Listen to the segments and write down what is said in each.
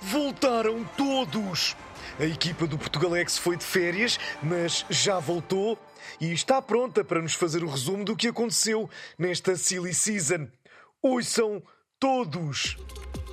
Voltaram todos! A equipa do Portugalex foi de férias, mas já voltou e está pronta para nos fazer o resumo do que aconteceu nesta Silly Season. Ouçam todos!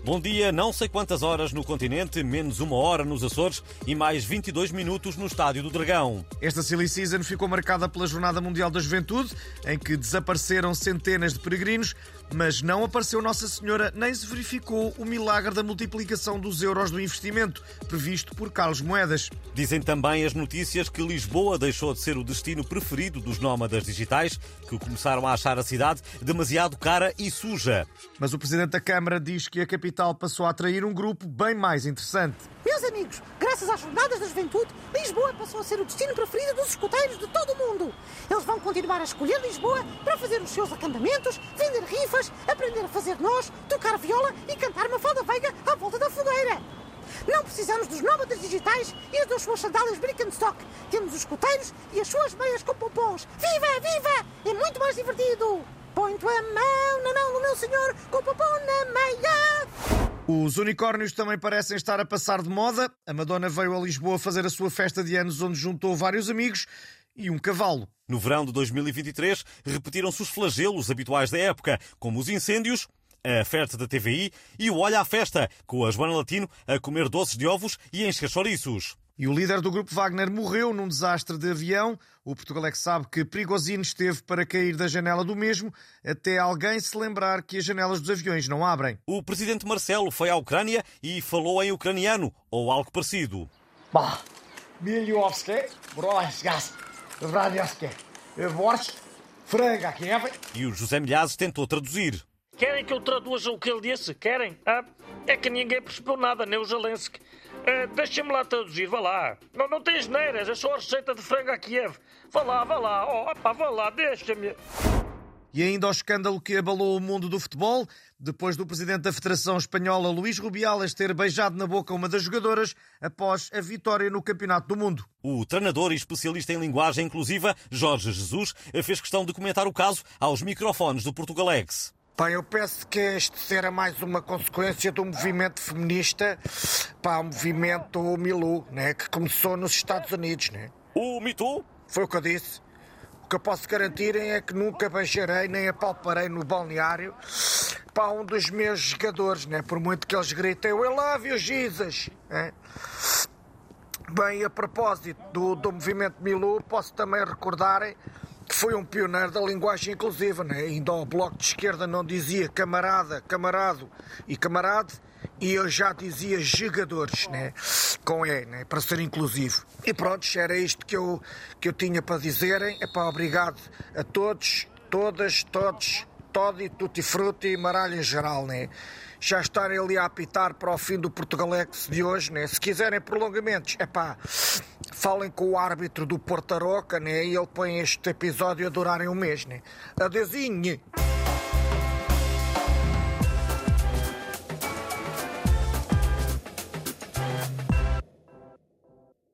Bom dia, não sei quantas horas no continente, menos uma hora nos Açores e mais 22 minutos no Estádio do Dragão. Esta Silly Season ficou marcada pela Jornada Mundial da Juventude, em que desapareceram centenas de peregrinos, mas não apareceu Nossa Senhora nem se verificou o milagre da multiplicação dos euros do investimento, previsto por Carlos Moedas. Dizem também as notícias que Lisboa deixou de ser o destino preferido dos nómadas digitais, que começaram a achar a cidade demasiado cara e suja. Mas o Presidente da Câmara diz que a capital passou a atrair um grupo bem mais interessante. Meus amigos, graças às Jornadas da Juventude, Lisboa passou a ser o destino preferido dos escuteiros de todo o mundo. Eles vão continuar a escolher Lisboa para fazer os seus acampamentos, vender rifas, aprender a fazer nós, tocar viola e cantar uma falda veiga à volta da fogueira. Não precisamos dos nómadas digitais e das suas sandálias Birkenstock. Temos os escuteiros e as suas meias com pompons. Viva, viva! É muito mais divertido! Põe tua mão na mão do meu senhor com o pompom na meia. Os unicórnios também parecem estar a passar de moda. A Madonna veio a Lisboa fazer a sua festa de anos, onde juntou vários amigos e um cavalo. No verão de 2023, repetiram-se os flagelos habituais da época, como os incêndios, a festa da TVI e o Olha à Festa, com a Joana Latino a comer doces de ovos e encher chouriços. E o líder do grupo Wagner morreu num desastre de avião. O Portugalex sabe que Prigozhin esteve para cair da janela do mesmo, até alguém se lembrar que as janelas dos aviões não abrem. O presidente Marcelo foi à Ucrânia e falou em ucraniano, ou algo parecido. Bah. E o José Milhazes tentou traduzir. Querem que eu traduza o que ele disse? Querem? Ah, é que ninguém percebeu nada, nem o Zelensky. Ah, Deixa-me lá traduzir, vá lá. Não, não tens neiras, é só a receita de frango a Kiev. Vá lá, vá lá, oh, opá, vá lá, deixa-me. E ainda o escândalo que abalou o mundo do futebol, depois do presidente da Federação Espanhola, Luís Rubiales, ter beijado na boca uma das jogadoras após a vitória no Campeonato do Mundo. O treinador e especialista em linguagem inclusiva, Jorge Jesus, fez questão de comentar o caso aos microfones do Portugalex. Pá, eu penso que isto será mais uma consequência do movimento feminista, pá, o movimento Milu, né, que começou nos Estados Unidos, né? O Me Too? Foi o que eu disse. O que eu posso garantir é que nunca beijarei nem apalparei no balneário para um dos meus jogadores, né? Por muito que eles gritem, eu love you, Jesus! Né? Bem, a propósito do, do movimento Milu, posso também recordar foi um pioneiro da linguagem inclusiva, né? Ainda o Bloco de Esquerda não dizia camarada, camarado e camarade, e eu já dizia jogadores, né? Com E, né? Para ser inclusivo. E pronto, era isto que eu, que eu tinha para dizerem. Para obrigado a todos, todas, todos, todo e tutti frutti e maralho em geral, né? Já estarem ali a apitar para o fim do Portugalex de hoje, né? Se quiserem prolongamentos, é pá, falem com o árbitro do Portaroca, né? E ele põe este episódio a durarem um mês, né? Adeusinho!